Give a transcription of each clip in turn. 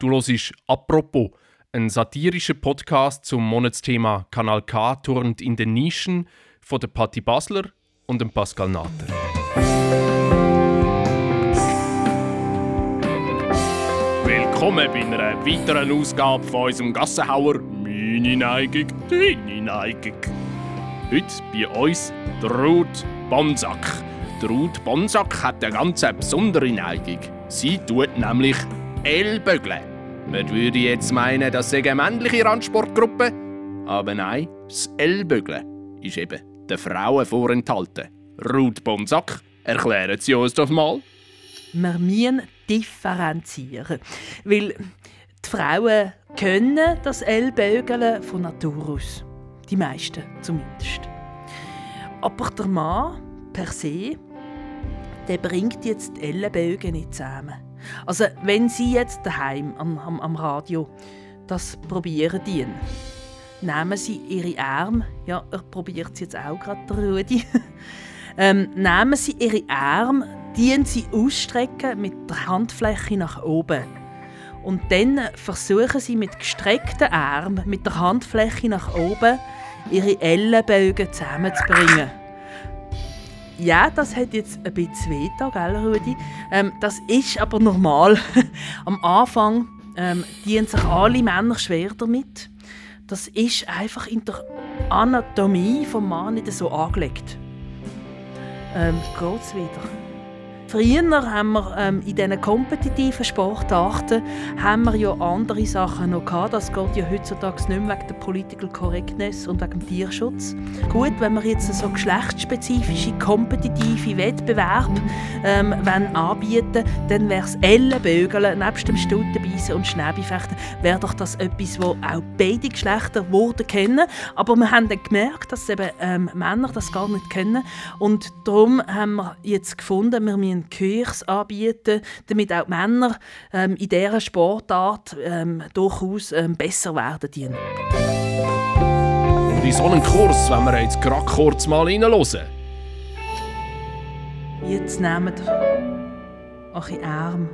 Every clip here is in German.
Du hörst «Apropos», ein satirischer Podcast zum Monatsthema Kanal K turnt in den Nischen von der Patti Basler und dem Pascal Natter. Willkommen bei einer weiteren Ausgabe von unserem Gassenhauer «Meine Neigung, deine Neigung». Heute bei uns Ruth Bonsack. Ruth Bonsack hat eine ganz besondere Neigung. Sie tut nämlich Ellbögeln. Man würde jetzt meinen, das sei eine männliche Randsportgruppe. Aber nein, das Ellbögeln ist eben den Frauen vorenthalten. Ruth Bonsack, erklären Sie uns doch mal. Wir müssen differenzieren. Weil die Frauen können das Ellbögeln von Natur aus. Die meisten zumindest. Aber der Mann per se, der bringt jetzt die Ellenbögen nicht zusammen. Also wenn Sie jetzt daheim am, am, am Radio das probieren dienen, nehmen Sie Ihre Arme, ja, er probiert es jetzt auch gerade, Rudi, ähm, nehmen Sie Ihre Arme, dienen Sie ausstrecken mit der Handfläche nach oben. Und dann versuchen Sie mit gestreckten Armen, mit der Handfläche nach oben, ihre Ellenbögen zusammenzubringen. Ja, das hat jetzt ein bisschen weh, gell, Rudi? Ähm, das ist aber normal. Am Anfang ähm, dienen sich alle Männer schwer damit. Das ist einfach in der Anatomie des Mannes nicht so angelegt. Ähm, geht's wieder? Früher haben wir ähm, in diesen kompetitiven Sportarten haben wir ja andere Sachen noch gehabt. Das geht ja heutzutage nicht mehr wegen der Political Correctness und wegen dem Tierschutz. Gut, wenn wir jetzt so geschlechtsspezifische, kompetitive Wettbewerbe ähm, anbieten dann wäre es Ellenbögeln, nebst dem Stuttenbeissen und Schnäbifechten, wäre doch das etwas, wo auch beide Geschlechter wurden kennen. Aber wir haben dann gemerkt, dass eben ähm, Männer das gar nicht kennen. Und darum haben wir jetzt gefunden, wir müssen einen Kurs anbieten, damit auch die Männer ähm, in dieser Sportart ähm, durchaus ähm, besser werden. Dienen. Und in so einen Kurs wenn wir jetzt gerade kurz mal reinhören. Jetzt nehmt eure Arme,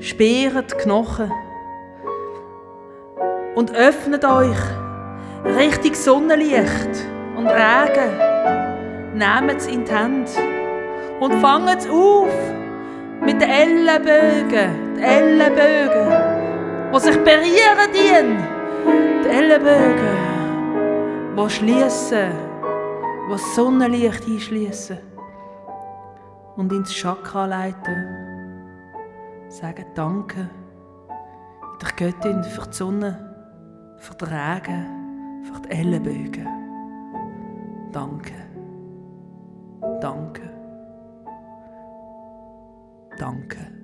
sperrt die Knochen und öffnet euch Richtung Sonnenlicht und Regen. Nehmt es in die Hände und fangt auf mit den Ellenbögen. Die Ellenbögen, die sich berühren. Die Ellenbögen, die schließen, die das Sonnenlicht einschließen und ins Chakra leiten. Sagen Danke der Göttin für die Sonne, für den Regen, für die Ellenbögen. Danke. Danke. Danke.